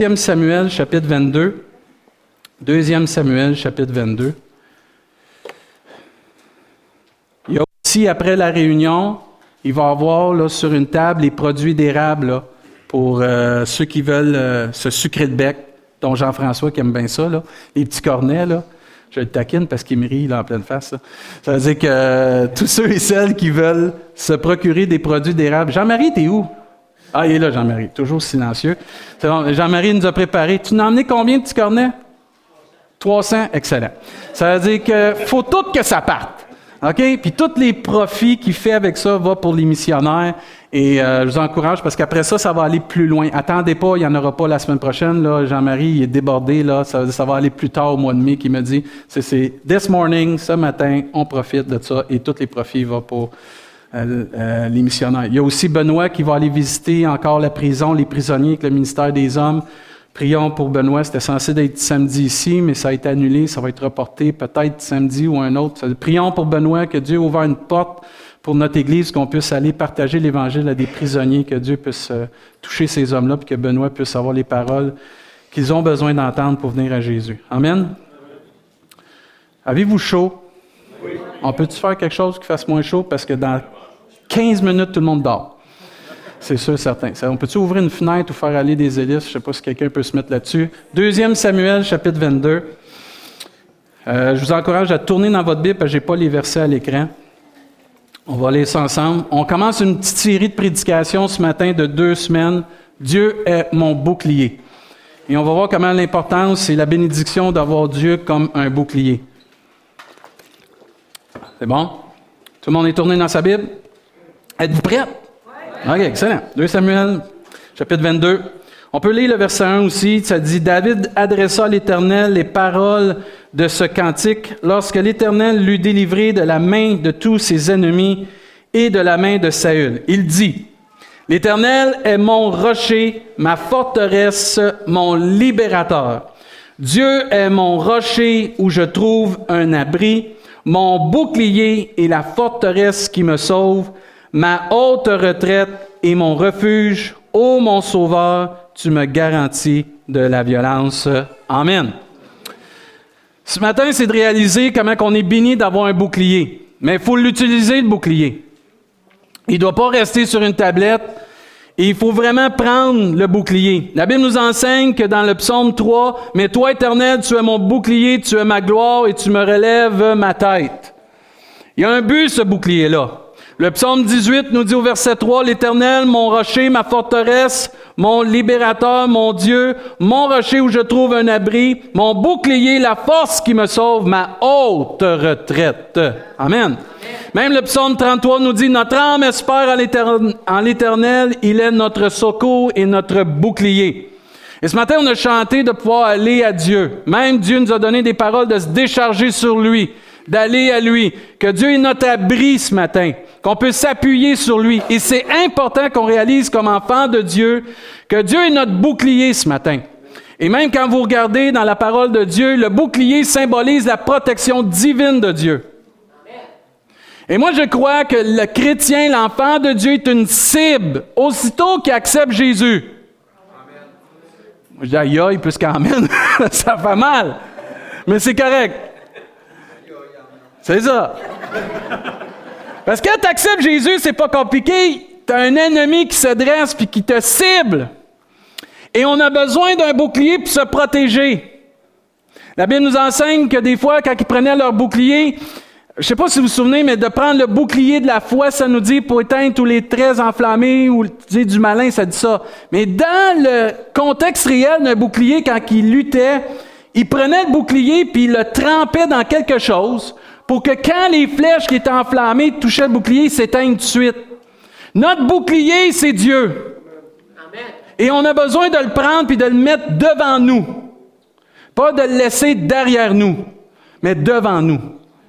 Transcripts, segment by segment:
2 Samuel, chapitre 22. 2 Samuel, chapitre 22. Il y a aussi, après la réunion, il va avoir là, sur une table les produits d'érable pour euh, ceux qui veulent euh, se sucrer de bec, dont Jean-François qui aime bien ça, là, les petits cornets. Là. Je le taquine parce qu'il me rit là, en pleine face. Ça, ça veut dire que euh, tous ceux et celles qui veulent se procurer des produits d'érable. Jean-Marie, t'es où? Ah, il est là, Jean-Marie, toujours silencieux. Bon, Jean-Marie nous a préparé. Tu n'as emmené combien de petits cornets? 300, excellent. Ça veut dire qu'il faut tout que ça parte. OK? Puis tous les profits qu'il fait avec ça vont pour les missionnaires. Et euh, je vous encourage parce qu'après ça, ça va aller plus loin. Attendez pas, il n'y en aura pas la semaine prochaine. Là, Jean-Marie, il est débordé. Là, ça, ça va aller plus tard au mois de mai qui me dit, c'est, c'est this morning, ce matin, on profite de ça et tous les profits vont pour euh, euh, les missionnaires. Il y a aussi Benoît qui va aller visiter encore la prison, les prisonniers avec le ministère des Hommes. Prions pour Benoît. C'était censé être samedi ici, mais ça a été annulé. Ça va être reporté peut-être samedi ou un autre. Prions pour Benoît, que Dieu ouvre une porte pour notre Église, qu'on puisse aller partager l'Évangile à des prisonniers, que Dieu puisse euh, toucher ces hommes-là, puis que Benoît puisse avoir les paroles qu'ils ont besoin d'entendre pour venir à Jésus. Amen. Avez-vous chaud? On peut-tu faire quelque chose qui fasse moins chaud? Parce que dans 15 minutes, tout le monde dort. C'est sûr, certain. On peut-tu ouvrir une fenêtre ou faire aller des hélices? Je ne sais pas si quelqu'un peut se mettre là-dessus. Deuxième Samuel, chapitre 22. Euh, je vous encourage à tourner dans votre Bible parce que je n'ai pas les versets à l'écran. On va aller ça ensemble. On commence une petite série de prédications ce matin de deux semaines. Dieu est mon bouclier. Et on va voir comment l'importance et la bénédiction d'avoir Dieu comme un bouclier. C'est bon? Tout le monde est tourné dans sa Bible? Êtes-vous prêts? OK, excellent. 2 Samuel, chapitre 22. On peut lire le verset 1 aussi. Ça dit David adressa à l'Éternel les paroles de ce cantique lorsque l'Éternel l'eut délivré de la main de tous ses ennemis et de la main de Saül. Il dit L'Éternel est mon rocher, ma forteresse, mon libérateur. Dieu est mon rocher où je trouve un abri, mon bouclier et la forteresse qui me sauve ma haute retraite et mon refuge. Ô mon sauveur, tu me garantis de la violence. Amen. Ce matin, c'est de réaliser comment on est béni d'avoir un bouclier. Mais il faut l'utiliser, le bouclier. Il ne doit pas rester sur une tablette. Et il faut vraiment prendre le bouclier. La Bible nous enseigne que dans le psaume 3, Mais toi, éternel, tu es mon bouclier, tu es ma gloire et tu me relèves ma tête. Il y a un but, ce bouclier-là. Le psaume 18 nous dit au verset 3, L'Éternel, mon rocher, ma forteresse, mon libérateur, mon Dieu, mon rocher où je trouve un abri, mon bouclier, la force qui me sauve, ma haute retraite. Amen. Même le psaume 33 nous dit, Notre âme espère en l'Éternel, il est notre secours et notre bouclier. Et ce matin, on a chanté de pouvoir aller à Dieu. Même Dieu nous a donné des paroles de se décharger sur lui d'aller à lui, que Dieu est notre abri ce matin, qu'on peut s'appuyer sur lui. Et c'est important qu'on réalise comme enfant de Dieu que Dieu est notre bouclier ce matin. Et même quand vous regardez dans la parole de Dieu, le bouclier symbolise la protection divine de Dieu. Et moi, je crois que le chrétien, l'enfant de Dieu, est une cible aussitôt qu'il accepte Jésus. Moi, je dis aïe aïe, plus qu'amen, ça fait mal. Mais c'est correct. C'est ça. Parce que quand tu acceptes Jésus, c'est pas compliqué. Tu as un ennemi qui se dresse puis qui te cible. Et on a besoin d'un bouclier pour se protéger. La Bible nous enseigne que des fois, quand ils prenaient leur bouclier, je ne sais pas si vous vous souvenez, mais de prendre le bouclier de la foi, ça nous dit pour éteindre tous les traits enflammés ou du malin, ça dit ça. Mais dans le contexte réel d'un bouclier, quand il luttait, il prenait le bouclier puis il le trempait dans quelque chose pour que quand les flèches qui étaient enflammées touchaient le bouclier, ils s'éteignent tout de suite. Notre bouclier, c'est Dieu. Et on a besoin de le prendre puis de le mettre devant nous. Pas de le laisser derrière nous, mais devant nous.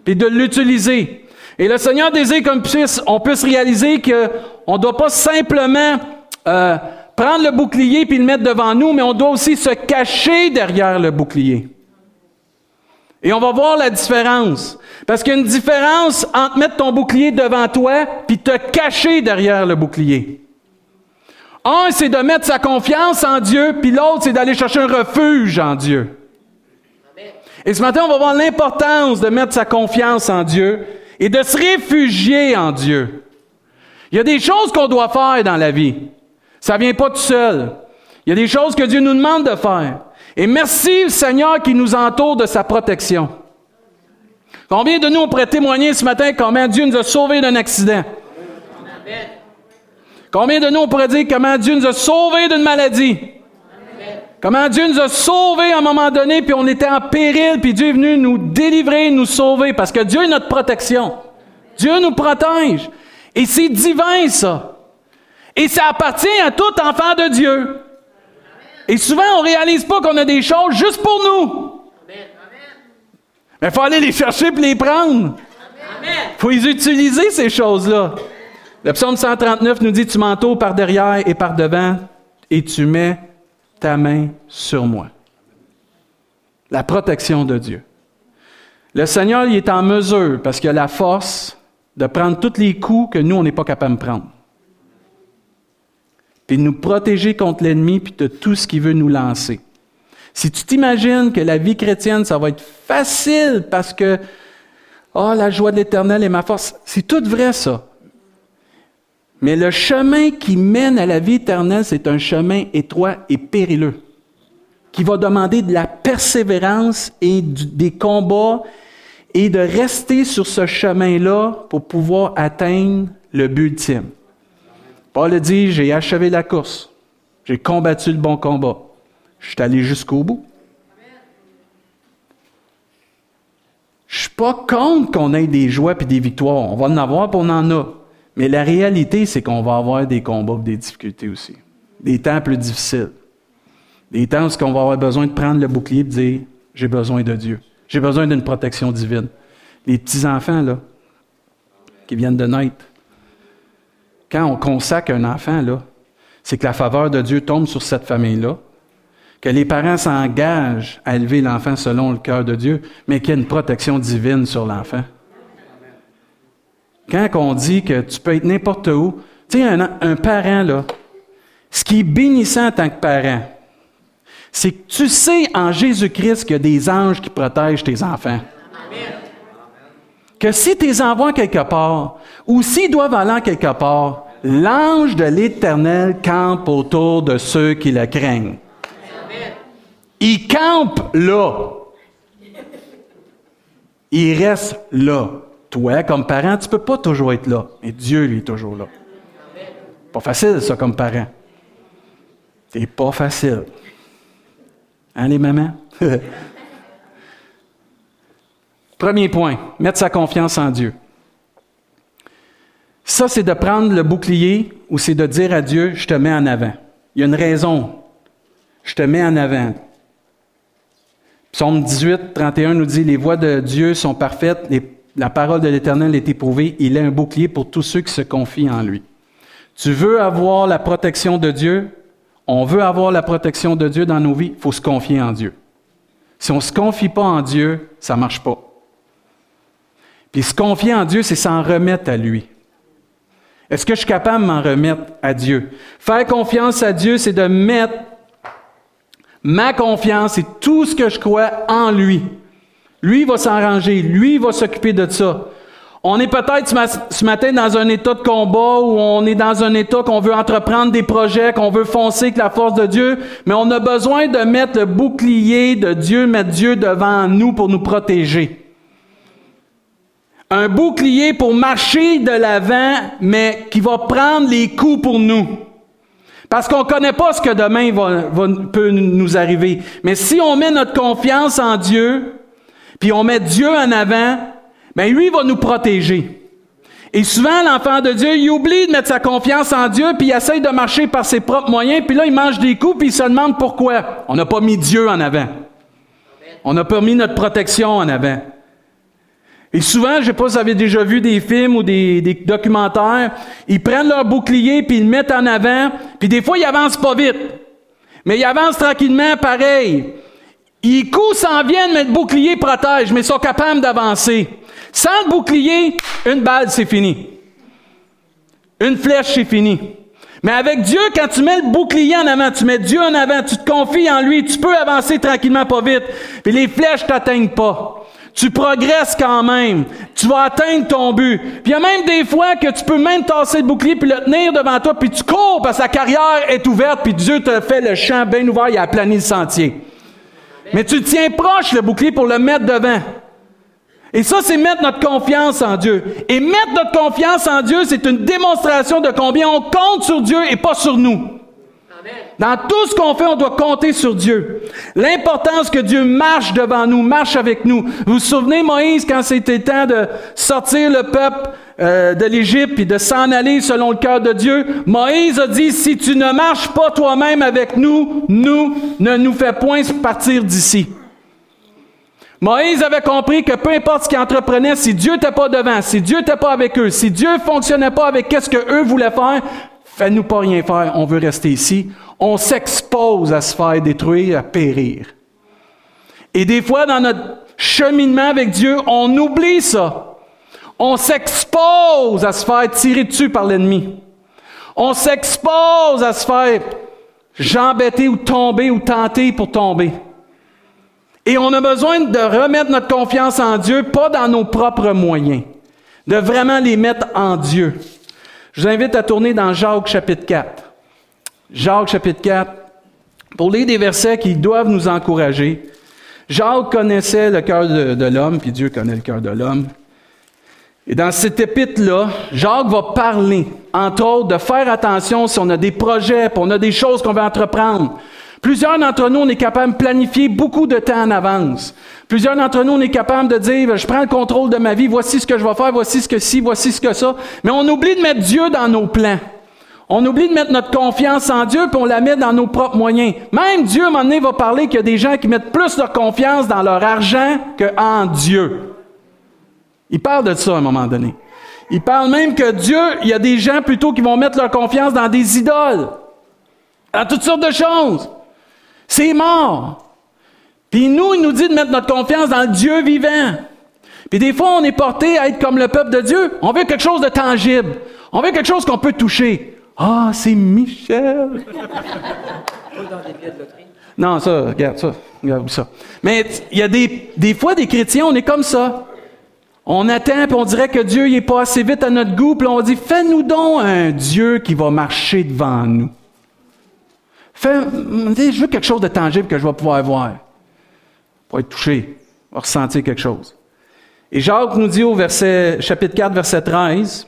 Puis de l'utiliser. Et le Seigneur désire qu'on puisse, on puisse réaliser qu'on ne doit pas simplement euh, prendre le bouclier puis le mettre devant nous, mais on doit aussi se cacher derrière le bouclier. Et on va voir la différence. Parce qu'il y a une différence entre mettre ton bouclier devant toi puis te cacher derrière le bouclier. Un, c'est de mettre sa confiance en Dieu, puis l'autre, c'est d'aller chercher un refuge en Dieu. Et ce matin, on va voir l'importance de mettre sa confiance en Dieu et de se réfugier en Dieu. Il y a des choses qu'on doit faire dans la vie. Ça vient pas tout seul. Il y a des choses que Dieu nous demande de faire. Et merci Seigneur qui nous entoure de sa protection. Combien de nous on pourrait témoigner ce matin comment Dieu nous a sauvés d'un accident? Combien de nous on pourrait dire comment Dieu nous a sauvés d'une maladie? Comment Dieu nous a sauvés à un moment donné, puis on était en péril, puis Dieu est venu nous délivrer, nous sauver, parce que Dieu est notre protection. Dieu nous protège. Et c'est divin, ça. Et ça appartient à tout enfant de Dieu. Et souvent, on ne réalise pas qu'on a des choses juste pour nous. Mais il faut aller les chercher et les prendre. Il faut les utiliser, ces choses-là. Le psaume 139 nous dit, tu m'entoures par derrière et par devant, et tu mets ta main sur moi. La protection de Dieu. Le Seigneur, il est en mesure, parce qu'il a la force, de prendre tous les coups que nous, on n'est pas capable de prendre. Puis de nous protéger contre l'ennemi, puis de tout ce qu'il veut nous lancer. Si tu t'imagines que la vie chrétienne, ça va être facile parce que, oh, la joie de l'éternel est ma force, c'est tout vrai ça. Mais le chemin qui mène à la vie éternelle, c'est un chemin étroit et périlleux, qui va demander de la persévérance et des combats et de rester sur ce chemin-là pour pouvoir atteindre le but ultime. Paul dit, j'ai achevé la course, j'ai combattu le bon combat, je suis allé jusqu'au bout. Je ne suis pas contre qu'on ait des joies et des victoires. On va en avoir, et on en a. Mais la réalité, c'est qu'on va avoir des combats des difficultés aussi. Des temps plus difficiles. Des temps où on va avoir besoin de prendre le bouclier et de dire J'ai besoin de Dieu. J'ai besoin d'une protection divine. Les petits-enfants, là, qui viennent de naître, quand on consacre un enfant, là, c'est que la faveur de Dieu tombe sur cette famille-là, que les parents s'engagent à élever l'enfant selon le cœur de Dieu, mais qu'il y a une protection divine sur l'enfant. Quand on dit que tu peux être n'importe où, tu sais, un, parent, là, ce qui est bénissant en tant que parent, c'est que tu sais en Jésus-Christ qu'il y a des anges qui protègent tes enfants. Que si tu les envoies quelque part, ou s'ils doivent aller quelque part, l'ange de l'Éternel campe autour de ceux qui le craignent. Il campe là. Il reste là. Toi, comme parent, tu ne peux pas toujours être là, mais Dieu, lui, est toujours là. Pas facile, ça, comme parent. C'est pas facile. Hein, les mamans? Premier point, mettre sa confiance en Dieu. Ça, c'est de prendre le bouclier ou c'est de dire à Dieu, je te mets en avant. Il y a une raison. Je te mets en avant. Psaume 18, 31 nous dit, les voies de Dieu sont parfaites, la parole de l'Éternel est éprouvée, il est un bouclier pour tous ceux qui se confient en lui. Tu veux avoir la protection de Dieu, on veut avoir la protection de Dieu dans nos vies, il faut se confier en Dieu. Si on ne se confie pas en Dieu, ça ne marche pas. Puis se confier en Dieu, c'est s'en remettre à lui. Est-ce que je suis capable de m'en remettre à Dieu? Faire confiance à Dieu, c'est de mettre ma confiance et tout ce que je crois en lui. Lui va s'arranger, lui va s'occuper de ça. On est peut-être ce matin dans un état de combat où on est dans un état qu'on veut entreprendre des projets, qu'on veut foncer avec la force de Dieu, mais on a besoin de mettre le bouclier de Dieu, mettre Dieu devant nous pour nous protéger. Un bouclier pour marcher de l'avant, mais qui va prendre les coups pour nous. Parce qu'on ne connaît pas ce que demain peut nous arriver. Mais si on met notre confiance en Dieu, puis on met Dieu en avant, ben lui va nous protéger. Et souvent, l'enfant de Dieu, il oublie de mettre sa confiance en Dieu, puis il essaye de marcher par ses propres moyens, puis là, il mange des coups, puis il se demande pourquoi. On n'a pas mis Dieu en avant. On n'a pas mis notre protection en avant. Et souvent, je ne sais pas si vous avez déjà vu des films ou des, des, documentaires, ils prennent leur bouclier, puis ils le mettent en avant, puis des fois, ils avancent pas vite. Mais ils avancent tranquillement, pareil. Ils courent, s'en viennent, mais le bouclier protège, mais ils sont capables d'avancer. Sans le bouclier, une balle, c'est fini. Une flèche, c'est fini. Mais avec Dieu, quand tu mets le bouclier en avant, tu mets Dieu en avant, tu te confies en lui, tu peux avancer tranquillement, pas vite. Puis les flèches t'atteignent pas. Tu progresses quand même. Tu vas atteindre ton but. Puis il y a même des fois que tu peux même tasser le bouclier puis le tenir devant toi, puis tu cours parce que la carrière est ouverte, puis Dieu te fait le champ bien ouvert, il a aplani le sentier. Mais tu tiens proche le bouclier pour le mettre devant. Et ça, c'est mettre notre confiance en Dieu. Et mettre notre confiance en Dieu, c'est une démonstration de combien on compte sur Dieu et pas sur nous. Dans tout ce qu'on fait, on doit compter sur Dieu. L'importance que Dieu marche devant nous, marche avec nous. Vous vous souvenez, Moïse, quand c'était temps de sortir le peuple euh, de l'Égypte et de s'en aller selon le cœur de Dieu, Moïse a dit, si tu ne marches pas toi-même avec nous, nous, ne nous fais point partir d'ici. Moïse avait compris que peu importe ce qu'il entreprenait, si Dieu n'était pas devant, si Dieu n'était pas avec eux, si Dieu fonctionnait pas avec qu'est-ce que eux voulaient faire, fais-nous pas rien faire, on veut rester ici. On s'expose à se faire détruire, à périr. Et des fois, dans notre cheminement avec Dieu, on oublie ça. On s'expose à se faire tirer dessus par l'ennemi. On s'expose à se faire jambetter ou tomber ou tenter pour tomber. Et on a besoin de remettre notre confiance en Dieu, pas dans nos propres moyens, de vraiment les mettre en Dieu. Je vous invite à tourner dans Jacques chapitre 4. Jacques chapitre 4, pour lire des versets qui doivent nous encourager. Jacques connaissait le cœur de, l'homme, puis Dieu connaît le cœur de l'homme. Et dans cet épître-là, Jacques va parler, entre autres, de faire attention si on a des projets, puis on a des choses qu'on veut entreprendre. Plusieurs d'entre nous, on est capable de planifier beaucoup de temps en avance. Plusieurs d'entre nous, on est capable de dire, je prends le contrôle de ma vie, voici ce que je vais faire, voici ce que ci, voici ce que ça. Mais on oublie de mettre Dieu dans nos plans. On oublie de mettre notre confiance en Dieu, puis on la met dans nos propres moyens. Même Dieu, à un moment donné, va parler qu'il y a des gens qui mettent plus leur confiance dans leur argent qu'en Dieu. Il parle de ça à un moment donné. Il parle même que Dieu, il y a des gens plutôt qui vont mettre leur confiance dans des idoles, dans toutes sortes de choses. C'est mort. Puis nous, il nous dit de mettre notre confiance dans le Dieu vivant. Puis des fois, on est porté à être comme le peuple de Dieu. On veut quelque chose de tangible. On veut quelque chose qu'on peut toucher. Ah, c'est Michel. non, ça, regarde ça. Regarde ça. Mais il y a des, des fois, des chrétiens, on est comme ça. On attend, puis on dirait que Dieu n'est pas assez vite à notre goût, puis on dit, fais-nous donc un Dieu qui va marcher devant nous. Fais, je veux quelque chose de tangible que je vais pouvoir voir. Pour être touché, pour ressentir quelque chose. Et Jacques nous dit au verset, chapitre 4, verset 13,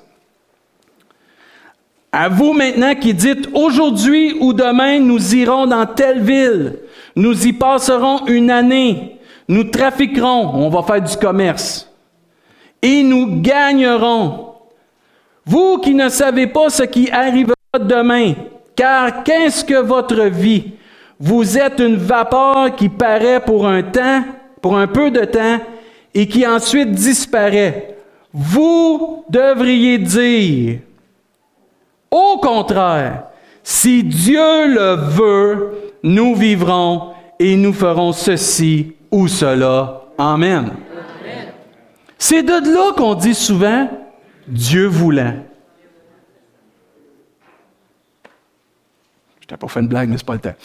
à vous maintenant qui dites, aujourd'hui ou demain, nous irons dans telle ville, nous y passerons une année, nous trafiquerons, on va faire du commerce, et nous gagnerons. Vous qui ne savez pas ce qui arrivera demain, car qu'est-ce que votre vie? Vous êtes une vapeur qui paraît pour un temps, pour un peu de temps, et qui ensuite disparaît. Vous devriez dire, au contraire, si Dieu le veut, nous vivrons et nous ferons ceci ou cela. Amen. C'est de là qu'on dit souvent Dieu voulant. J'étais pas fait une blague, mais c'est pas le temps.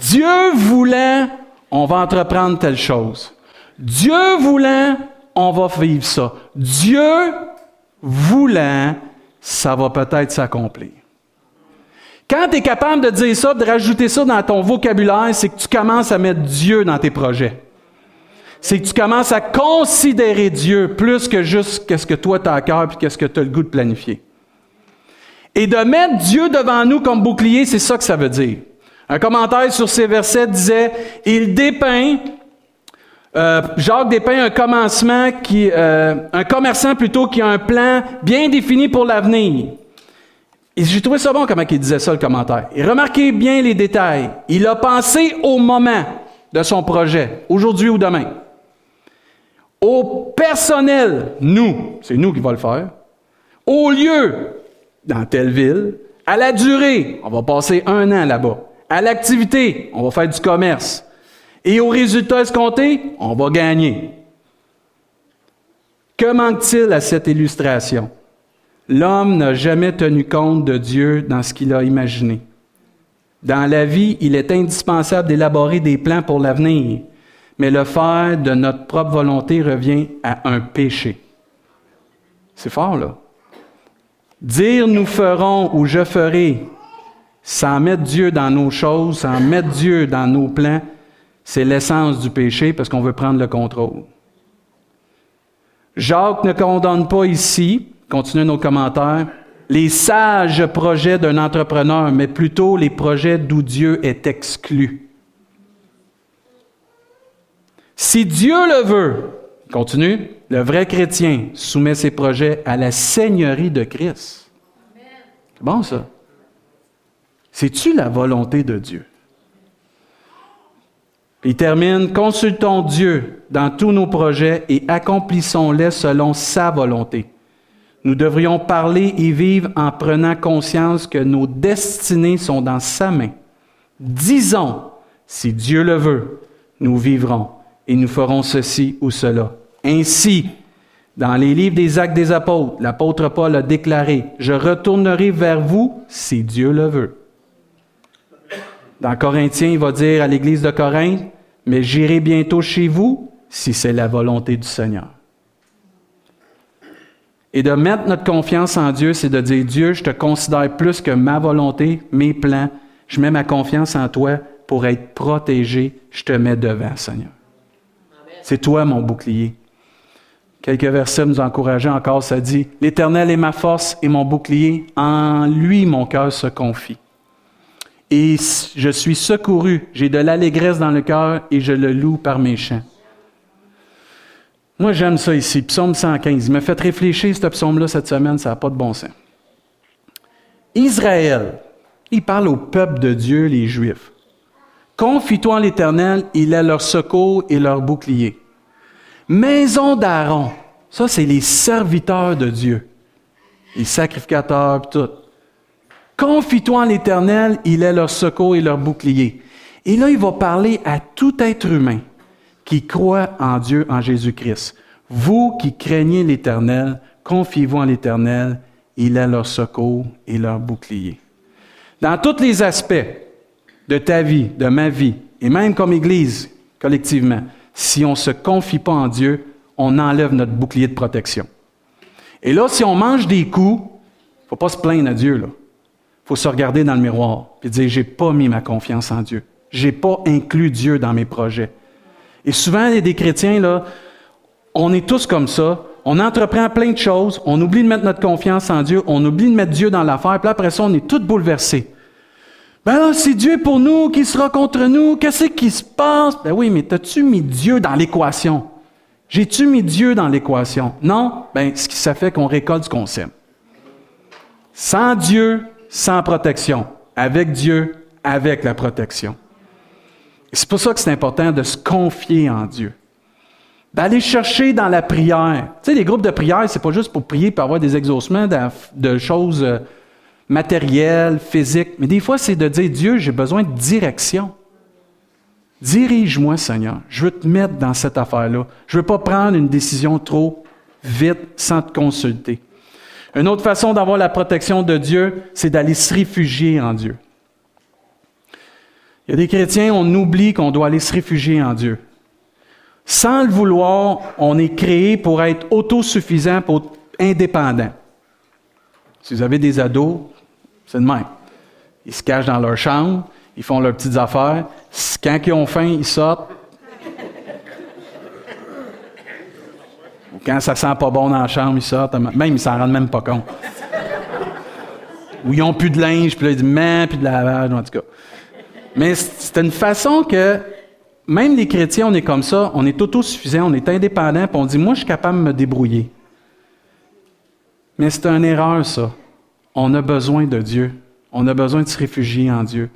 Dieu voulant, on va entreprendre telle chose. Dieu voulant, on va vivre ça. Dieu voulant, ça va peut-être s'accomplir. Quand tu es capable de dire ça, de rajouter ça dans ton vocabulaire, c'est que tu commences à mettre Dieu dans tes projets. C'est que tu commences à considérer Dieu plus que juste qu'est-ce que toi tu as à cœur et qu'est-ce que tu as le goût de planifier. Et de mettre Dieu devant nous comme bouclier, c'est ça que ça veut dire. Un commentaire sur ces versets disait, il dépeint, euh, Jacques dépeint un commencement euh, un commerçant plutôt qui a un plan bien défini pour l'avenir. Et j'ai trouvé ça bon comment il disait ça, le commentaire. Et remarquez bien les détails. Il a pensé au moment de son projet, aujourd'hui ou demain. Au personnel, nous, c'est nous qui va le faire. Au lieu, dans telle ville. À la durée, on va passer un an là-bas. À l'activité, on va faire du commerce. Et au résultat escompté, on va gagner. Que manque-t-il à cette illustration? L'homme n'a jamais tenu compte de Dieu dans ce qu'il a imaginé. Dans la vie, il est indispensable d'élaborer des plans pour l'avenir, mais le faire de notre propre volonté revient à un péché. C'est fort, là. Dire nous ferons ou je ferai, sans mettre Dieu dans nos choses, sans mettre Dieu dans nos plans, c'est l'essence du péché parce qu'on veut prendre le contrôle. Jacques ne condamne pas ici, continuez nos commentaires, les sages projets d'un entrepreneur, mais plutôt les projets d'où Dieu est exclu. Si Dieu le veut, continue, le vrai chrétien soumet ses projets à la seigneurie de Christ. C'est bon ça? C'est-tu la volonté de Dieu? Il termine, consultons Dieu dans tous nos projets et accomplissons-les selon sa volonté. Nous devrions parler et vivre en prenant conscience que nos destinées sont dans sa main. Disons, si Dieu le veut, nous vivrons et nous ferons ceci ou cela. Ainsi, dans les livres des actes des apôtres, l'apôtre Paul a déclaré, Je retournerai vers vous si Dieu le veut. Dans Corinthiens, il va dire à l'église de Corinthe, mais j'irai bientôt chez vous si c'est la volonté du Seigneur. Et de mettre notre confiance en Dieu, c'est de dire, Dieu, je te considère plus que ma volonté, mes plans. Je mets ma confiance en toi pour être protégé. Je te mets devant, Seigneur. C'est toi mon bouclier. Quelques versets nous encourageaient encore, ça dit, L'Éternel est ma force et mon bouclier, en lui mon cœur se confie et je suis secouru. J'ai de l'allégresse dans le cœur et je le loue par mes chants. Moi, j'aime ça ici. Psaume 115. Il m'a fait réfléchir, ce psaume-là, cette semaine. Ça n'a pas de bon sens. Israël, il parle au peuple de Dieu, les Juifs. Confie-toi en l'Éternel, il est leur secours et leur bouclier. Maison d'Aaron, ça, c'est les serviteurs de Dieu. Les sacrificateurs, tout. Confie-toi en l'Éternel, il est leur secours et leur bouclier. Et là, il va parler à tout être humain qui croit en Dieu, en Jésus-Christ. Vous qui craignez l'Éternel, confiez-vous en l'Éternel, il est leur secours et leur bouclier. Dans tous les aspects de ta vie, de ma vie, et même comme Église collectivement, si on ne se confie pas en Dieu, on enlève notre bouclier de protection. Et là, si on mange des coups, il ne faut pas se plaindre à Dieu. Là faut se regarder dans le miroir et dire j'ai pas mis ma confiance en Dieu. J'ai pas inclus Dieu dans mes projets. Et souvent, il y a des chrétiens, là, on est tous comme ça. On entreprend plein de choses, on oublie de mettre notre confiance en Dieu, on oublie de mettre Dieu dans l'affaire, puis après ça, on est tous bouleversés. Ben là, c'est Dieu pour nous, qui sera contre nous, qu'est-ce qui se passe? Ben oui, mais as-tu mis Dieu dans l'équation? J'ai-tu mis Dieu dans l'équation? Non? Ben, ce qui ça fait qu'on récolte ce qu'on sème. Sans Dieu, sans protection, avec Dieu, avec la protection. C'est pour ça que c'est important de se confier en Dieu. D'aller chercher dans la prière. Tu sais, les groupes de prière, c'est pas juste pour prier pour avoir des exaucements de, choses matérielles, physiques, mais des fois, c'est de dire Dieu, j'ai besoin de direction. Dirige-moi, Seigneur. Je veux te mettre dans cette affaire-là. Je ne veux pas prendre une décision trop vite sans te consulter. Une autre façon d'avoir la protection de Dieu, c'est d'aller se réfugier en Dieu. Il y a des chrétiens, on oublie qu'on doit aller se réfugier en Dieu. Sans le vouloir, on est créé pour être autosuffisant, pour être indépendant. Si vous avez des ados, c'est de même. Ils se cachent dans leur chambre, ils font leurs petites affaires. Quand ils ont faim, ils sortent, Quand ça sent pas bon dans la chambre, ils sortent. Même, ils s'en rendent même pas compte. Ou ils n'ont plus de linge, puis là, ils disent, mais, puis de lavage, en tout cas. Mais c'est une façon que, même les chrétiens, on est comme ça, on est autosuffisant, on est indépendant, puis on dit, moi, je suis capable de me débrouiller. Mais c'est une erreur, ça. On a besoin de Dieu. On a besoin de se réfugier en Dieu.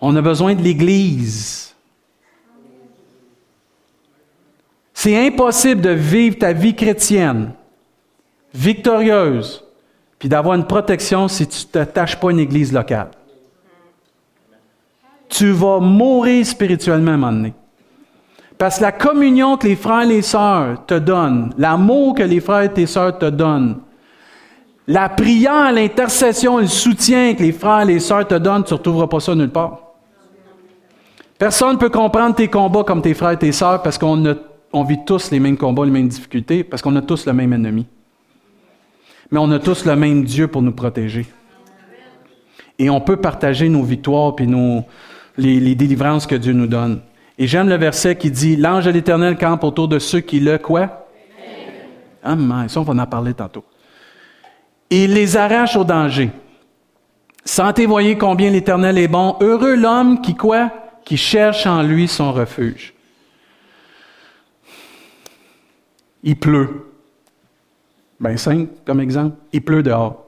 On a besoin de l'Église. C'est impossible de vivre ta vie chrétienne victorieuse, puis d'avoir une protection si tu ne t'attaches pas à une église locale. Tu vas mourir spirituellement à un moment donné. Parce que la communion que les frères et les sœurs te donnent, l'amour que les frères et tes sœurs te donnent, La prière, l'intercession, le soutien que les frères et les sœurs te donnent, tu ne retrouveras pas ça nulle part. Personne ne peut comprendre tes combats comme tes frères et tes sœurs parce qu'on vit tous les mêmes combats, les mêmes difficultés, parce qu'on a tous le même ennemi. Mais on a tous le même Dieu pour nous protéger. Et on peut partager nos victoires et les, délivrances que Dieu nous donne. Et j'aime le verset qui dit L'ange de l'Éternel campe autour de ceux qui le quoi? Ah, ça, on va en parler tantôt. Il les arrache au danger. Sentez, voyez combien l'Éternel est bon. Heureux l'homme qui quoi? Qui cherche en lui son refuge. Il pleut. Ben simple comme exemple. Il pleut dehors.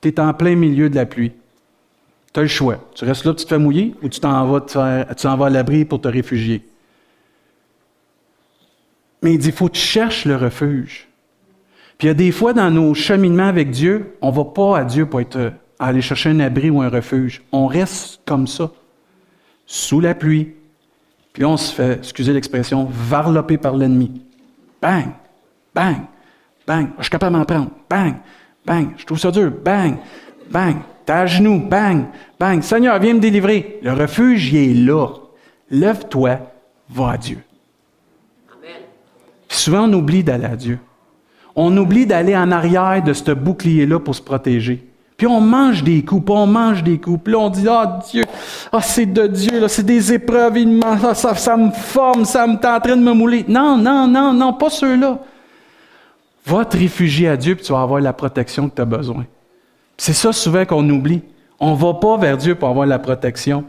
Tu es en plein milieu de la pluie. Tu as le choix. Tu restes là, tu te fais mouiller ou tu t'en vas, vas à l'abri pour te réfugier. Mais il dit, il faut que tu cherches le refuge. Puis il y a des fois dans nos cheminements avec Dieu, on ne va pas à Dieu pour être, aller chercher un abri ou un refuge. On reste comme ça sous la pluie, puis on se fait, excusez l'expression, varloper par l'ennemi. Bang, bang, bang, je suis capable de m'en prendre. Bang, bang, je trouve ça dur. Bang, bang, t'es à genoux. Bang, bang. Seigneur, viens me délivrer. Le refuge, il est là. Lève-toi, va à Dieu. Amen. souvent, on oublie d'aller à Dieu. On oublie d'aller en arrière de ce bouclier-là pour se protéger. Puis on mange des coups, on mange des coups. Puis là, on dit, ah Dieu, ah, c'est de Dieu, là, c'est des épreuves, il ça, ça, ça, me forme, ça me en train de me mouler. Non, non, non, non, pas ceux-là. Va te réfugier à Dieu, puis tu vas avoir la protection que tu as besoin. C'est ça souvent qu'on oublie. On va pas vers Dieu pour avoir la protection.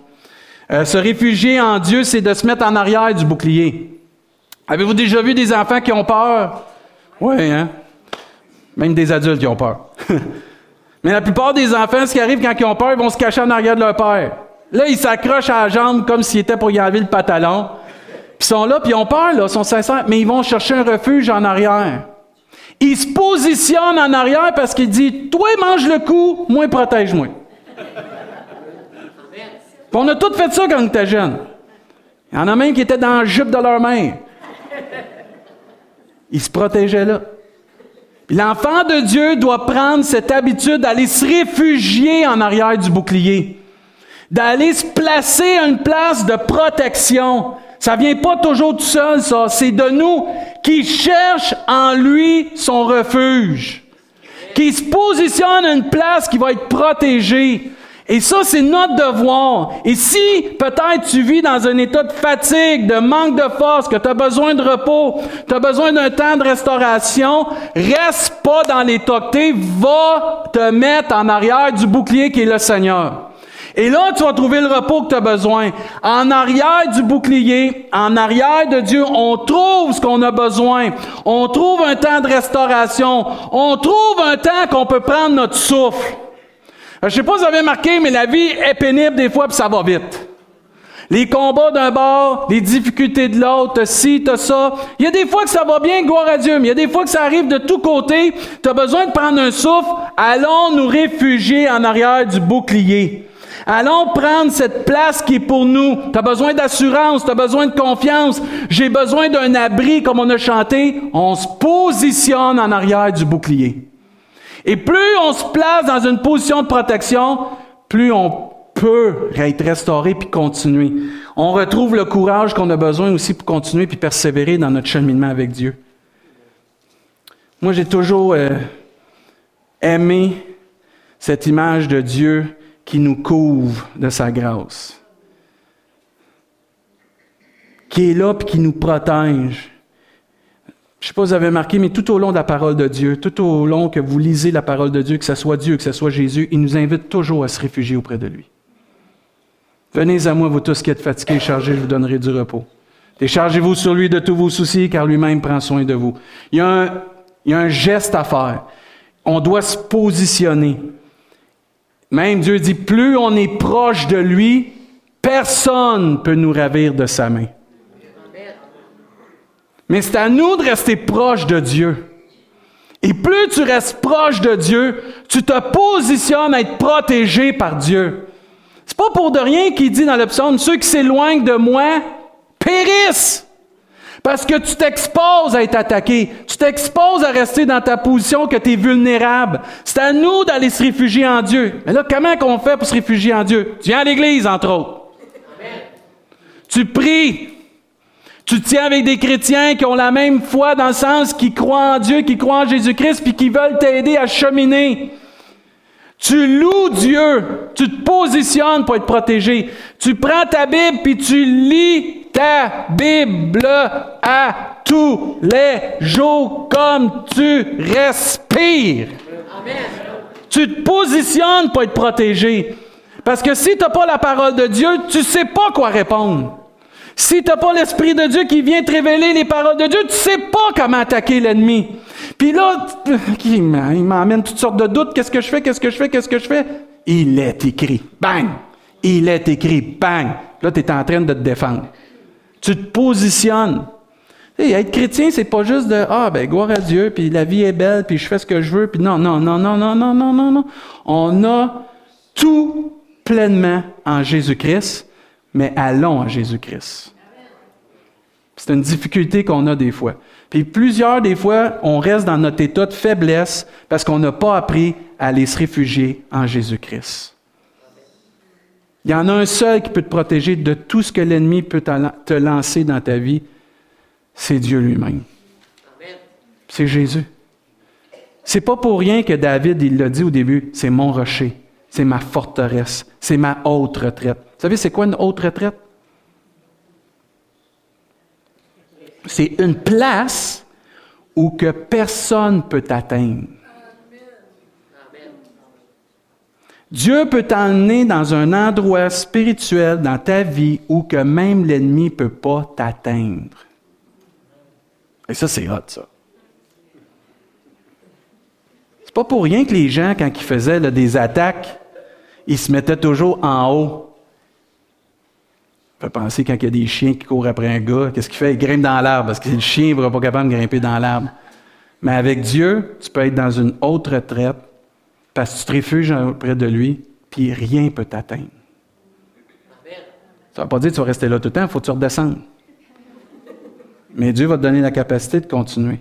Euh, se réfugier en Dieu, c'est de se mettre en arrière du bouclier. Avez-vous déjà vu des enfants qui ont peur? Oui, hein? Même des adultes qui ont peur. Mais la plupart des enfants, ce qui arrive quand ils ont peur, ils vont se cacher en arrière de leur père. Là, ils s'accrochent à la jambe comme s'ils étaient pour y enlever le pantalon. Puis ils sont là, puis ils ont peur, là, ils sont sincères, mais ils vont chercher un refuge en arrière. Ils se positionnent en arrière parce qu'ils disent Toi, mange le coup, moi, protège-moi. on a tous fait ça quand on était jeunes. Il y en a même qui étaient dans la jupe de leur main. Ils se protégeaient là. L'enfant de Dieu doit prendre cette habitude d'aller se réfugier en arrière du bouclier, d'aller se placer à une place de protection. Ça vient pas toujours tout seul, ça. C'est de nous qui cherchent en lui son refuge, qui se positionne à une place qui va être protégée. Et ça, c'est notre devoir. Et si peut-être tu vis dans un état de fatigue, de manque de force, que tu as besoin de repos, tu as besoin d'un temps de restauration, reste pas dans que tu va te mettre en arrière du bouclier qui est le Seigneur. Et là, tu vas trouver le repos que tu as besoin. En arrière du bouclier, en arrière de Dieu, on trouve ce qu'on a besoin. On trouve un temps de restauration. On trouve un temps qu'on peut prendre notre souffle. Je sais pas si vous avez marqué, mais la vie est pénible des fois, puis ça va vite. Les combats d'un bord, les difficultés de l'autre, ci, t'as ça. Il y a des fois que ça va bien, gloire à Dieu, mais il y a des fois que ça arrive de tous côtés. Tu as besoin de prendre un souffle. Allons nous réfugier en arrière du bouclier. Allons prendre cette place qui est pour nous. Tu as besoin d'assurance, tu as besoin de confiance. J'ai besoin d'un abri, comme on a chanté. On se positionne en arrière du bouclier. Et plus on se place dans une position de protection, plus on peut être restauré puis continuer. On retrouve le courage qu'on a besoin aussi pour continuer puis persévérer dans notre cheminement avec Dieu. Moi, j'ai toujours euh, aimé cette image de Dieu qui nous couvre de sa grâce, qui est là puis qui nous protège. Je ne sais pas si vous avez marqué, mais tout au long de la parole de Dieu, tout au long que vous lisez la parole de Dieu, que ce soit Dieu, que ce soit Jésus, il nous invite toujours à se réfugier auprès de lui. Venez à moi, vous tous qui êtes fatigués et chargés, je vous donnerai du repos. Déchargez-vous sur lui de tous vos soucis, car lui-même prend soin de vous. Il y, a un, il y a un geste à faire. On doit se positionner. Même Dieu dit, plus on est proche de lui, personne ne peut nous ravir de sa main. Mais c'est à nous de rester proche de Dieu. Et plus tu restes proche de Dieu, tu te positionnes à être protégé par Dieu. C'est pas pour de rien qu'il dit dans le psaume, ceux qui s'éloignent de moi périssent. Parce que tu t'exposes à être attaqué. Tu t'exposes à rester dans ta position que tu es vulnérable. C'est à nous d'aller se réfugier en Dieu. Mais là, comment qu'on fait pour se réfugier en Dieu? Tu viens à l'église, entre autres. Tu pries. Tu tiens avec des chrétiens qui ont la même foi dans le sens qui croient en Dieu, qui croient en Jésus-Christ, puis qui veulent t'aider à cheminer. Tu loues Dieu, tu te positionnes pour être protégé. Tu prends ta Bible puis tu lis ta Bible à tous les jours comme tu respires. Tu te positionnes pour être protégé. Parce que si tu n'as pas la parole de Dieu, tu ne sais pas quoi répondre. Si tu pas l'Esprit de Dieu qui vient te révéler les paroles de Dieu, tu ne sais pas comment attaquer l'ennemi. Puis là, il m'emmène toutes sortes de doutes. Qu'est-ce que je fais? Qu'est-ce que je fais? Qu'est-ce que je fais? Il est écrit. Bang! Il est écrit. Bang! Là, tu es en train de te défendre. Tu te positionnes. Et être chrétien, c'est pas juste de Ah, ben, gloire à Dieu, puis la vie est belle, puis je fais ce que je veux, puis non, non, non, non, non, non, non, non, non. On a tout pleinement en Jésus-Christ, mais allons à Jésus-Christ. C'est une difficulté qu'on a des fois. Puis plusieurs des fois, on reste dans notre état de faiblesse parce qu'on n'a pas appris à aller se réfugier en Jésus-Christ. Il y en a un seul qui peut te protéger de tout ce que l'ennemi peut te lancer dans ta vie, c'est Dieu lui-même. C'est Jésus. C'est pas pour rien que David, il l'a dit au début, c'est mon rocher, c'est ma forteresse, c'est ma haute retraite. Vous savez, c'est quoi une haute retraite? C'est une place où que personne peut t'atteindre. Dieu peut t'emmener dans un endroit spirituel dans ta vie où que même l'ennemi ne peut pas t'atteindre. Et ça, c'est hot, ça. C'est pas pour rien que les gens, quand ils faisaient des attaques, ils se mettaient toujours en haut peut penser quand il y a des chiens qui courent après un gars, qu'est-ce qu'il fait? Il grimpe dans l'arbre parce que le chien ne va pas capable de grimper dans l'arbre. Mais avec Dieu, tu peux être dans une autre retraite parce que tu te réfugies auprès de lui, puis rien ne peut t'atteindre. Ça ne veut pas dire que tu vas rester là tout le temps, il faut que tu redescendes. Mais Dieu va te donner la capacité de continuer.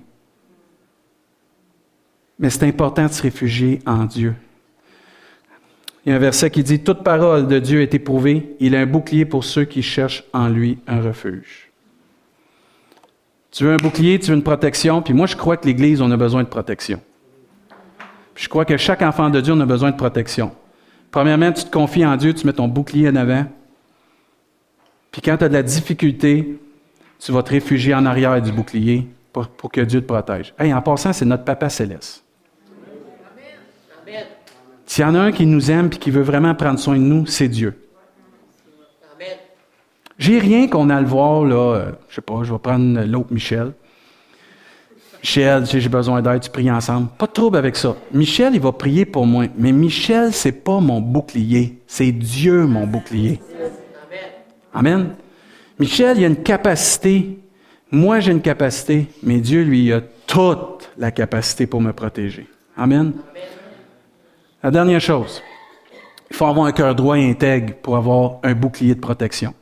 Mais c'est important de se réfugier en Dieu. Il y a un verset qui dit Toute parole de Dieu est éprouvée, il est un bouclier pour ceux qui cherchent en lui un refuge. Tu veux un bouclier, tu veux une protection, puis moi je crois que l'Église, on a besoin de protection. je crois que chaque enfant de Dieu, on a besoin de protection. Premièrement, tu te confies en Dieu, tu mets ton bouclier en avant. Puis quand tu as de la difficulté, tu vas te réfugier en arrière du bouclier pour, pour que Dieu te protège. Hey, en passant, c'est notre Papa céleste. S'il y en a un qui nous aime et qui veut vraiment prendre soin de nous, c'est Dieu. J'ai rien qu'on a le voir, là. Euh, je sais pas, je vais prendre l'autre Michel. Michel, j'ai besoin d'aide, tu pries ensemble. Pas de trouble avec ça. Michel, il va prier pour moi. Mais Michel, c'est pas mon bouclier. C'est Dieu, mon bouclier. Amen. Michel, il a une capacité. Moi, j'ai une capacité. Mais Dieu, lui, il a toute la capacité pour me protéger. Amen. La dernière chose, il faut avoir un cœur droit et intègre pour avoir un bouclier de protection.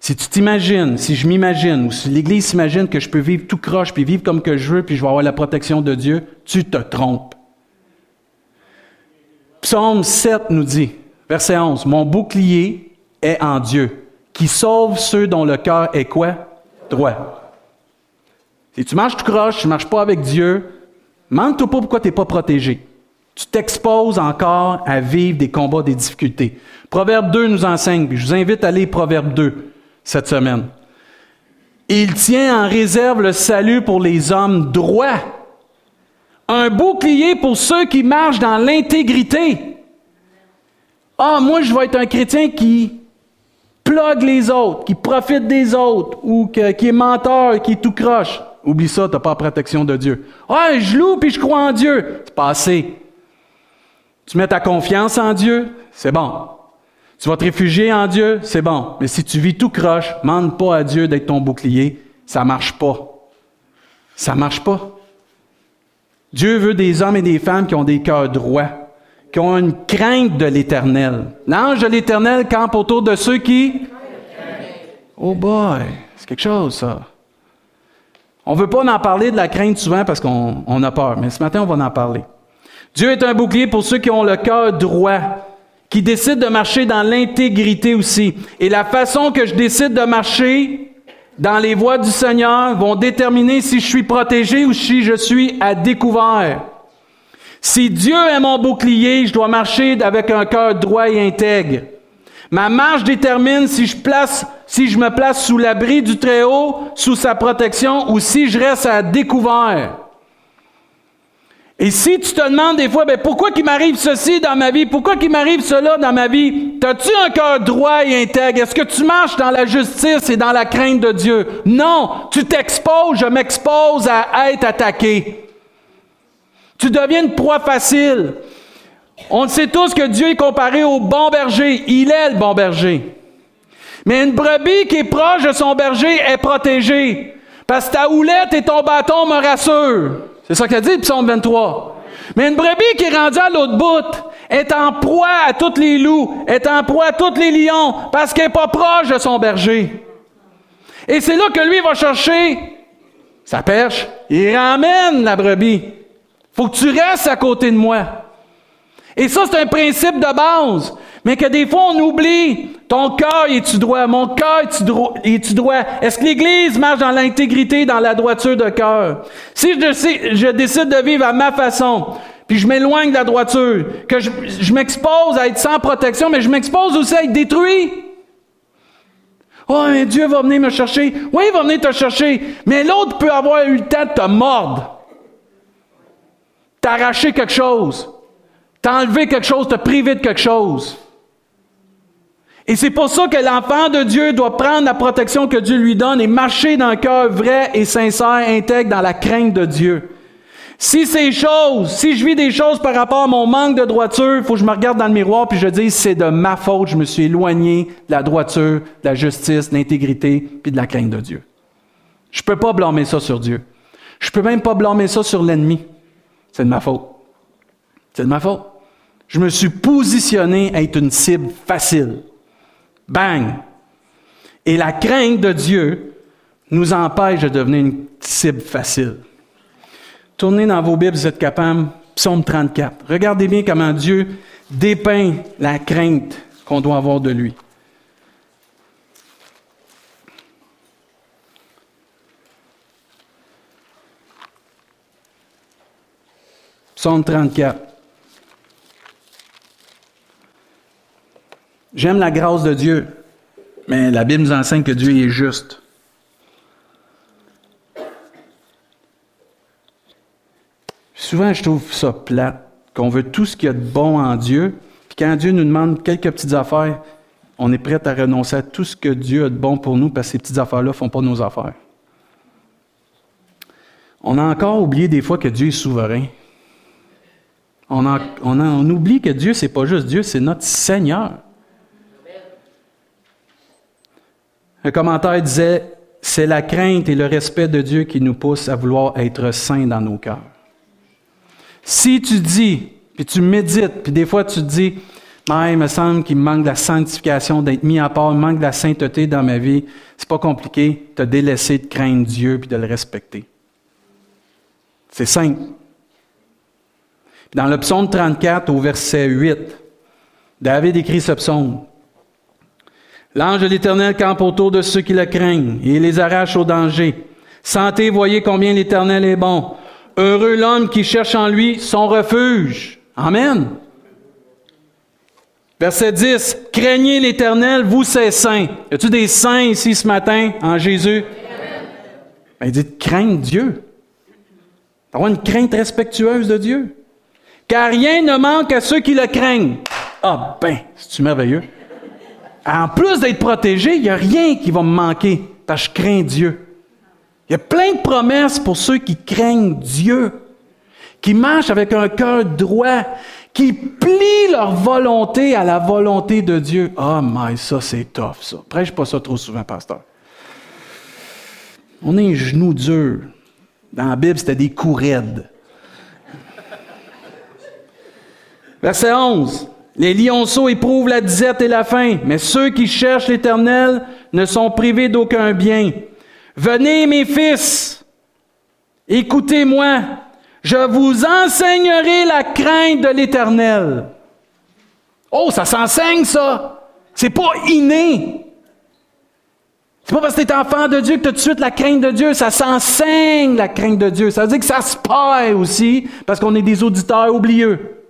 Si tu t'imagines, si je m'imagine, ou si l'Église s'imagine que je peux vivre tout croche, puis vivre comme que je veux, puis je vais avoir la protection de Dieu, tu te trompes. Psaume 7 nous dit, verset 11, Mon bouclier est en Dieu, qui sauve ceux dont le cœur est quoi? Droit. Si tu marches tout croche, tu ne marches pas avec Dieu, demande-toi pas pourquoi tu n'es pas protégé. Tu t'exposes encore à vivre des combats, des difficultés. Proverbe 2 nous enseigne, je vous invite à lire Proverbe 2 cette semaine. Il tient en réserve le salut pour les hommes droits, un bouclier pour ceux qui marchent dans l'intégrité. Ah, moi, je vais être un chrétien qui plug les autres, qui profite des autres, ou qui est menteur, qui tout croche. Oublie ça, tu n'as pas la protection de Dieu. Ah, je loue puis je crois en Dieu. C'est passé. Tu mets ta confiance en Dieu, c'est bon. Tu vas te réfugier en Dieu, c'est bon. Mais si tu vis tout croche, demande pas à Dieu d'être ton bouclier, ça marche pas. Ça marche pas. Dieu veut des hommes et des femmes qui ont des cœurs droits, qui ont une crainte de l'Éternel. L'ange de l'Éternel campe autour de ceux qui... Oh boy, c'est quelque chose ça. On ne veut pas en parler de la crainte souvent parce qu'on a peur, mais ce matin, on va en parler. Dieu est un bouclier pour ceux qui ont le cœur droit, qui décident de marcher dans l'intégrité aussi. Et la façon que je décide de marcher dans les voies du Seigneur vont déterminer si je suis protégé ou si je suis à découvert. Si Dieu est mon bouclier, je dois marcher avec un cœur droit et intègre. Ma marche détermine si je, place, si je me place sous l'abri du Très-Haut, sous sa protection, ou si je reste à découvert. Et si tu te demandes des fois, ben, pourquoi qu'il m'arrive ceci dans ma vie? Pourquoi qu'il m'arrive cela dans ma vie? As-tu un cœur droit et intègre? Est-ce que tu marches dans la justice et dans la crainte de Dieu? Non, tu t'exposes, je m'expose à être attaqué. Tu deviens une proie facile. On sait tous que Dieu est comparé au bon berger. Il est le bon berger. Mais une brebis qui est proche de son berger est protégée. Parce que ta houlette et ton bâton me rassurent. C'est ça qu'a dit le psaume 23. Mais une brebis qui est rendue à l'autre bout est en proie à tous les loups, est en proie à tous les lions, parce qu'elle n'est pas proche de son berger. Et c'est là que lui va chercher sa perche. Il ramène la brebis. Faut que tu restes à côté de moi. Et ça, c'est un principe de base. Mais que des fois, on oublie. Ton cœur, est-tu droit? Mon cœur, est-tu droit? Est-ce que l'Église marche dans l'intégrité, dans la droiture de cœur? Si je, décide de vivre à ma façon, puis je m'éloigne de la droiture, que je, m'expose à être sans protection, mais je m'expose aussi à être détruit. Oh, mais Dieu va venir me chercher. Oui, il va venir te chercher. Mais l'autre peut avoir eu le temps de te mordre. T'arracher quelque chose. T'as enlevé quelque chose, t'as privé de quelque chose. Et c'est pour ça que l'enfant de Dieu doit prendre la protection que Dieu lui donne et marcher dans cœur vrai et sincère, intègre dans la crainte de Dieu. Si ces choses, si je vis des choses par rapport à mon manque de droiture, il faut que je me regarde dans le miroir puis je dise c'est de ma faute, je me suis éloigné de la droiture, de la justice, de l'intégrité puis de la crainte de Dieu. Je peux pas blâmer ça sur Dieu. Je peux même pas blâmer ça sur l'ennemi. C'est de ma faute. C'est de ma faute. Je me suis positionné à être une cible facile. Bang! Et la crainte de Dieu nous empêche de devenir une cible facile. Tournez dans vos Bibles, vous êtes capable. Psaume 34. Regardez bien comment Dieu dépeint la crainte qu'on doit avoir de lui. Psaume 34. J'aime la grâce de Dieu, mais la Bible nous enseigne que Dieu est juste. Souvent, je trouve ça plat, qu'on veut tout ce qu'il y a de bon en Dieu, puis quand Dieu nous demande quelques petites affaires, on est prêt à renoncer à tout ce que Dieu a de bon pour nous, parce que ces petites affaires-là ne font pas nos affaires. On a encore oublié des fois que Dieu est souverain. On, on oublie que Dieu, c'est pas juste Dieu, c'est notre Seigneur. Un commentaire disait, c'est la crainte et le respect de Dieu qui nous poussent à vouloir être saints dans nos cœurs. Si tu dis, puis tu médites, puis des fois tu te dis, il me semble qu'il me manque de la sanctification, d'être mis à part, il manque de la sainteté dans ma vie, c'est pas compliqué, te délaisser de craindre Dieu puis de le respecter. C'est simple. Dans le psaume 34, au verset 8, David écrit ce psaume. L'ange de l'Éternel campe autour de ceux qui le craignent et les arrache au danger. Sentez, voyez combien l'Éternel est bon. Heureux l'homme qui cherche en lui son refuge. Amen. Verset 10. Craignez l'Éternel, vous ces saints. Y a-t-il des saints ici ce matin en Jésus? Ben, il dit craindre Dieu. Avoir une crainte respectueuse de Dieu. Car rien ne manque à ceux qui le craignent. Ah ben, c'est merveilleux? En plus d'être protégé, il n'y a rien qui va me manquer parce que je crains Dieu. Il y a plein de promesses pour ceux qui craignent Dieu, qui marchent avec un cœur droit, qui plient leur volonté à la volonté de Dieu. Ah, oh, mais ça, c'est tough, ça. Prêche pas ça trop souvent, pasteur. On est un genou dur. Dans la Bible, c'était des coups raides. Verset 11. Les lionceaux éprouvent la disette et la faim, mais ceux qui cherchent l'Éternel ne sont privés d'aucun bien. Venez, mes fils, Écoutez-moi, je vous enseignerai la crainte de l'Éternel. Oh, ça s'enseigne, ça. C'est pas inné. C'est pas parce que tu es enfant de Dieu que tu tout de suite la crainte de Dieu. Ça s'enseigne, la crainte de Dieu. Ça veut dire que ça se paille aussi, parce qu'on est des auditeurs oublieux.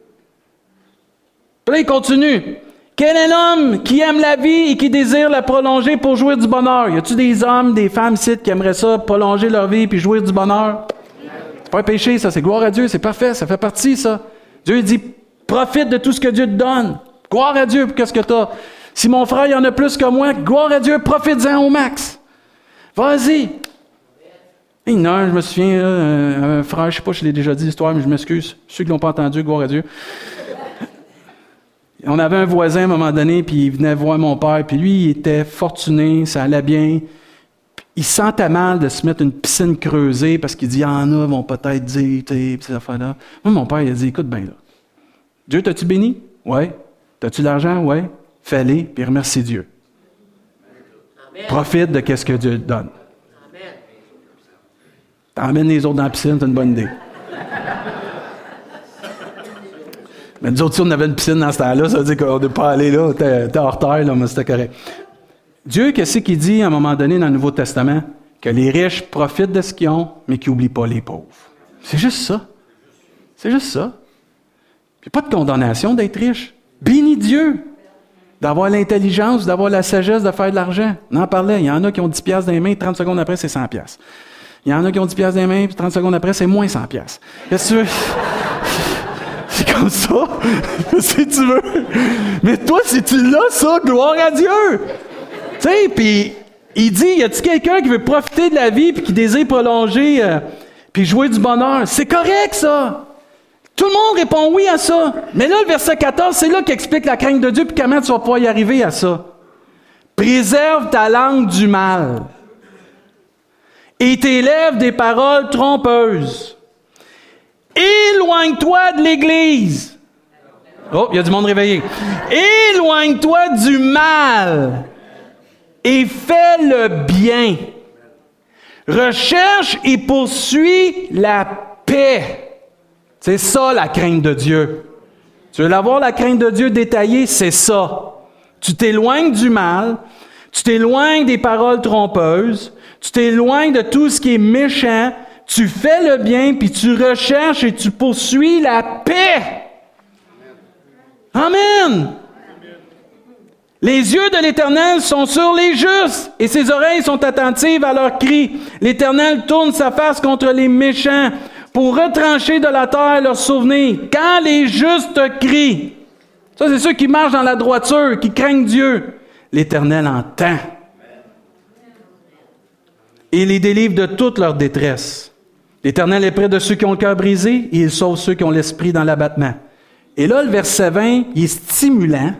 Il continue. Quel est l'homme qui aime la vie et qui désire la prolonger pour jouir du bonheur? Y a-tu des hommes, des femmes ici qui aimeraient ça, prolonger leur vie puis jouir du bonheur? C'est pas un péché, ça. C'est gloire à Dieu. C'est parfait. Ça fait partie, ça. Dieu dit, profite de tout ce que Dieu te donne. Gloire à Dieu pour qu'est-ce que tu as. Si mon frère y en a plus que moi, gloire à Dieu, profite-en au max. Vas-y. non, je me souviens, un frère, je sais pas, je l'ai déjà dit l'histoire, mais je m'excuse. Ceux qui l'ont pas entendu, gloire à Dieu. On avait un voisin à un moment donné, puis il venait voir mon père, puis lui, il était fortuné, ça allait bien. Il sentait mal de se mettre une piscine creusée parce qu'il dit, il y en a, vont peut-être dire, tu sais, ces affaires-là. Moi, mon père, il a dit, écoute bien là. Dieu, t'as-tu béni? Oui. T'as-tu l'argent? Oui. Fais-les, puis remercie Dieu. Profite de ce que Dieu te donne. T'emmènes les autres dans la piscine, c'est une bonne idée. Mais nous autres, si on avait une piscine dans ce temps-là, ça veut dire qu'on n'est pas allé là, t'es en retard, là, mais c'était correct. Dieu, qu'est-ce qu'il dit à un moment donné dans le Nouveau Testament? Que les riches profitent de ce qu'ils ont, mais qu'ils n'oublient pas les pauvres. C'est juste ça. C'est juste ça. Puis pas de condamnation d'être riche. Bénis Dieu d'avoir l'intelligence, d'avoir la sagesse de faire de l'argent. On en parlait. Il y en a qui ont 10 piastres dans les mains, 30 secondes après, c'est 100 piastres. Il y en a qui ont 10 piastres dans les mains, puis 30 secondes après, c'est moins 100 piastres. Qu'est-ce que tu veux? C'est comme ça. si tu veux. Mais toi, si tu l'as, ça, gloire à Dieu. Tu sais, puis il dit, y a-t-il quelqu'un qui veut profiter de la vie puis qui désire prolonger euh, puis jouer du bonheur? C'est correct, ça. Tout le monde répond oui à ça. Mais là, le verset 14, c'est là qu'il explique la crainte de Dieu puis comment tu vas pouvoir y arriver à ça. Préserve ta langue du mal et t'élève des paroles trompeuses. Éloigne-toi de l'Église. Oh, il y a du monde réveillé. Éloigne-toi du mal et fais le bien. Recherche et poursuis la paix. C'est ça la crainte de Dieu. Tu veux l'avoir, la crainte de Dieu détaillée? C'est ça. Tu t'éloignes du mal, tu t'éloignes des paroles trompeuses, tu t'éloignes de tout ce qui est méchant, tu fais le bien, puis tu recherches et tu poursuis la paix. Amen. Les yeux de l'Éternel sont sur les justes et ses oreilles sont attentives à leurs cris. L'Éternel tourne sa face contre les méchants pour retrancher de la terre leurs souvenirs. Quand les justes crient, ça c'est ceux qui marchent dans la droiture, qui craignent Dieu, l'Éternel entend et les délivre de toute leur détresse. L'Éternel est près de ceux qui ont le cœur brisé et il sauve ceux qui ont l'esprit dans l'abattement. Et là, le verset 20, il est stimulant.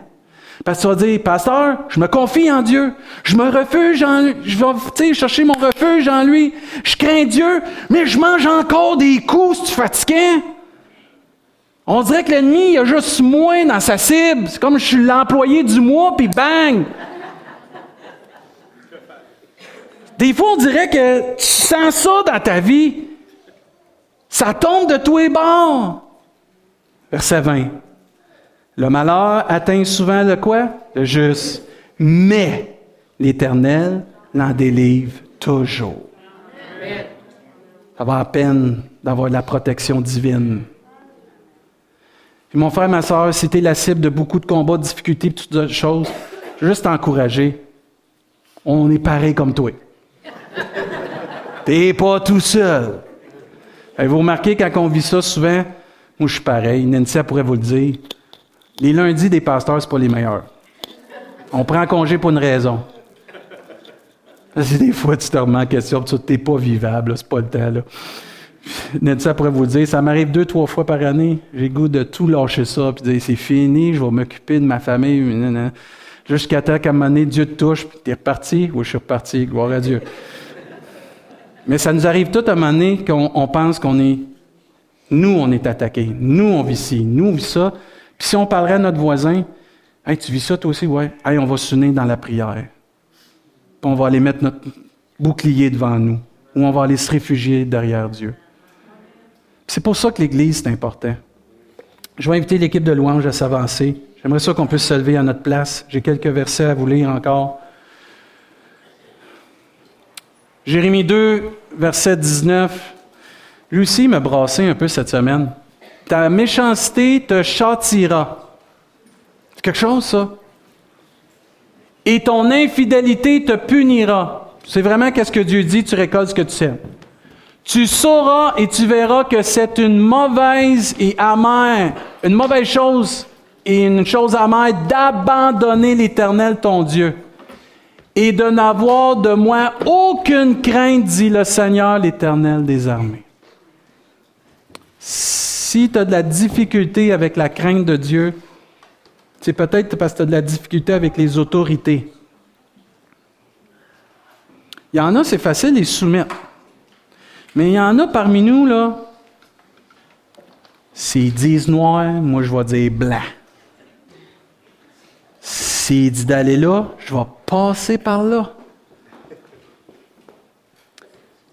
Parce que tu vas dire, pasteur, je me confie en Dieu. Je me refuge en Je vais chercher mon refuge en lui. Je crains Dieu, mais je mange encore des coups, c'est fatiguant. On dirait que l'ennemi, il a juste moins dans sa cible. C'est comme je suis l'employé du mois, puis bang! Des fois, on dirait que tu sens ça dans ta vie. Ça tombe de tous les bords. Verset 20. Le malheur atteint souvent le quoi? Le juste. Mais l'Éternel l'en délivre toujours. Ça va à peine d'avoir la protection divine. mon frère, ma soeur, si tu la cible de beaucoup de combats, de difficultés, de toutes autres choses, juste t'encourager. On est pareil comme toi. T'es pas tout seul. Vous remarquez, quand on vit ça souvent, moi je suis pareil, Nancy pourrait vous le dire. Les lundis des pasteurs, c'est pas les meilleurs. On prend congé pour une raison. C'est des fois, tu te remets en question, tu n'es pas vivable, c'est pas le temps. Là. Nancy pourrait vous le dire, ça m'arrive deux, trois fois par année. J'ai goût de tout lâcher ça, puis dire c'est fini, je vais m'occuper de ma famille. Jusqu'à temps qu'à un moment donné, Dieu te touche, puis tu es reparti. Oui, je suis reparti, gloire à Dieu. Mais ça nous arrive tout à un moment donné qu'on pense qu'on est. Nous, on est attaqué. Nous, on vit ci. Nous, on vit ça. Puis si on parlerait à notre voisin, Hey, tu vis ça toi aussi? Ouais. Hey, on va s'unir dans la prière. Puis on va aller mettre notre bouclier devant nous. Ou on va aller se réfugier derrière Dieu. C'est pour ça que l'Église, c'est important. Je vais inviter l'équipe de louange à s'avancer. J'aimerais ça qu'on puisse se lever à notre place. J'ai quelques versets à vous lire encore. Jérémie 2, verset 19. Lui aussi m'a brassé un peu cette semaine. Ta méchanceté te châtira. C'est quelque chose, ça. Et ton infidélité te punira. C'est vraiment qu'est-ce que Dieu dit, tu récoltes ce que tu sèmes. Tu sauras et tu verras que c'est une mauvaise et amère, une mauvaise chose et une chose amère d'abandonner l'Éternel ton Dieu et de n'avoir de moi aucune crainte, dit le Seigneur l'Éternel des armées. Si tu as de la difficulté avec la crainte de Dieu, c'est peut-être parce que tu as de la difficulté avec les autorités. Il y en a, c'est facile de les soumettre. Mais il y en a parmi nous, là, s'ils disent noir, moi je vais dire blanc. S'ils disent d'aller là, je vais passer par là.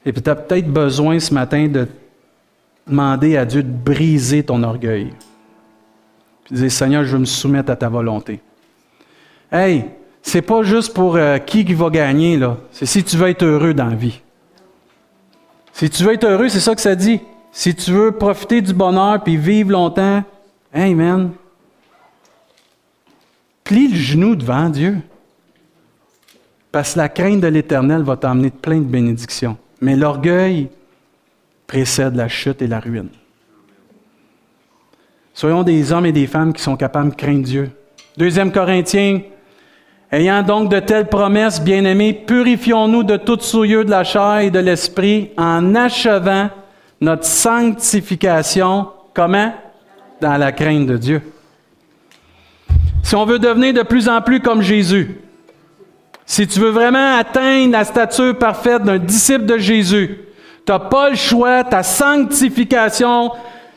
Et puis tu as peut-être besoin ce matin de demander à Dieu de briser ton orgueil. Puis dire, Seigneur, je veux me soumettre à ta volonté. Hey, c'est pas juste pour euh, qui qui va gagner, là. C'est si tu veux être heureux dans la vie. Si tu veux être heureux, c'est ça que ça dit. Si tu veux profiter du bonheur puis vivre longtemps, hey man, plie le genou devant Dieu. Parce que la crainte de l'Éternel va t'emmener plein de bénédictions. Mais l'orgueil précède la chute et la ruine. Soyons des hommes et des femmes qui sont capables de craindre Dieu. Deuxième Corinthiens Ayant donc de telles promesses, bien-aimés, purifions-nous de toute souillure de la chair et de l'esprit en achevant notre sanctification. Comment? Dans la crainte de Dieu. Si on veut devenir de plus en plus comme Jésus, si tu veux vraiment atteindre la stature parfaite d'un disciple de Jésus, tu n'as pas le choix, ta sanctification,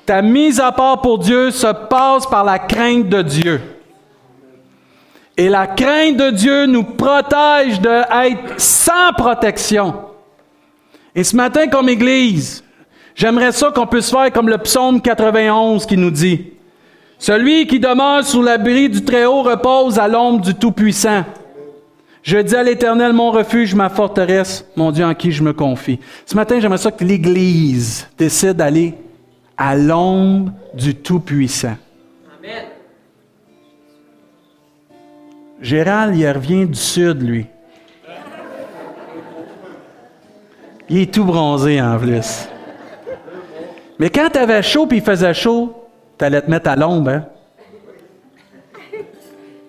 ta mise à part pour Dieu se passe par la crainte de Dieu. Et la crainte de Dieu nous protège d'être sans protection. Et ce matin, comme Église, j'aimerais ça qu'on puisse faire comme le psaume 91 qui nous dit, Celui qui demeure sous l'abri du Très-Haut repose à l'ombre du Tout-Puissant. Je dis à l'Éternel, mon refuge, ma forteresse, mon Dieu en qui je me confie. Ce matin, j'aimerais ça que l'Église décide d'aller à l'ombre du Tout-Puissant. Amen. Gérald, il revient du sud, lui. Il est tout bronzé en plus. Mais quand tu avais chaud puis il faisait chaud, tu allais te mettre à l'ombre. Hein?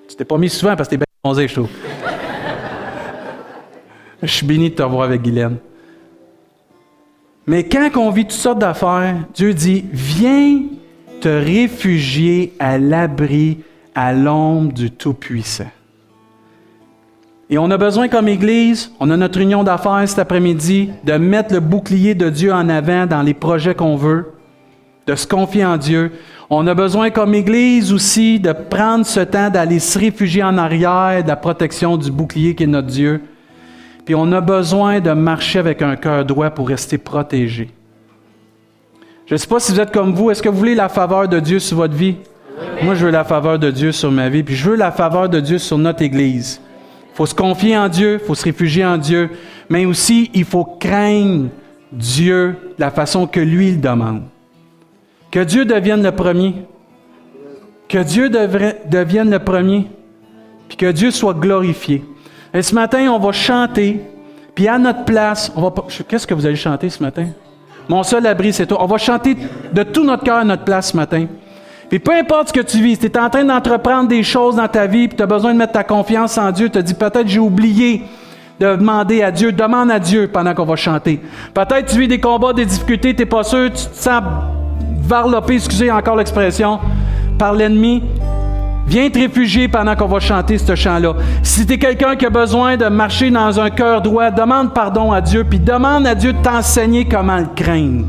Tu t'es pas mis souvent parce que t'es bien bronzé chaud. Je suis béni de te revoir avec Guylaine. Mais quand on vit toutes sortes d'affaires, Dieu dit Viens te réfugier à l'abri, à l'ombre du Tout-Puissant. Et on a besoin comme Église, on a notre union d'affaires cet après-midi, de mettre le bouclier de Dieu en avant dans les projets qu'on veut, de se confier en Dieu. On a besoin comme Église aussi de prendre ce temps d'aller se réfugier en arrière de la protection du bouclier qui est notre Dieu. Puis on a besoin de marcher avec un cœur droit pour rester protégé. Je ne sais pas si vous êtes comme vous, est-ce que vous voulez la faveur de Dieu sur votre vie? Moi, je veux la faveur de Dieu sur ma vie, puis je veux la faveur de Dieu sur notre Église. Il faut se confier en Dieu, il faut se réfugier en Dieu, mais aussi il faut craindre Dieu de la façon que lui il demande. Que Dieu devienne le premier. Que Dieu devienne le premier. Puis que Dieu soit glorifié. Et ce matin, on va chanter. Puis à notre place, on va. Qu'est-ce que vous allez chanter ce matin? Mon seul abri, c'est toi. On va chanter de tout notre cœur à notre place ce matin. Puis peu importe ce que tu vis, si tu es en train d'entreprendre des choses dans ta vie, puis tu as besoin de mettre ta confiance en Dieu, tu te dis peut-être j'ai oublié de demander à Dieu, demande à Dieu pendant qu'on va chanter. Peut-être tu vis des combats, des difficultés, tu n'es pas sûr, tu te sens varlopé, excusez encore l'expression, par l'ennemi. Viens te réfugier pendant qu'on va chanter ce chant-là. Si tu es quelqu'un qui a besoin de marcher dans un cœur droit, demande pardon à Dieu, puis demande à Dieu de t'enseigner comment le craindre.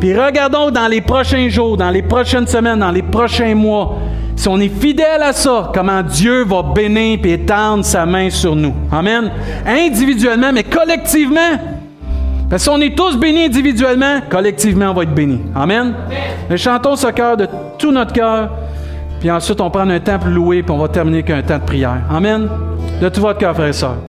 Puis regardons dans les prochains jours, dans les prochaines semaines, dans les prochains mois, si on est fidèle à ça, comment Dieu va bénir et étendre sa main sur nous. Amen. Individuellement, mais collectivement. Parce que si on est tous bénis individuellement, collectivement, on va être bénis. Amen? Mais chantons ce cœur de tout notre cœur. Puis ensuite, on prend un temps pour louer, puis on va terminer avec un temps de prière. Amen? De tout votre cœur, frères et sœurs.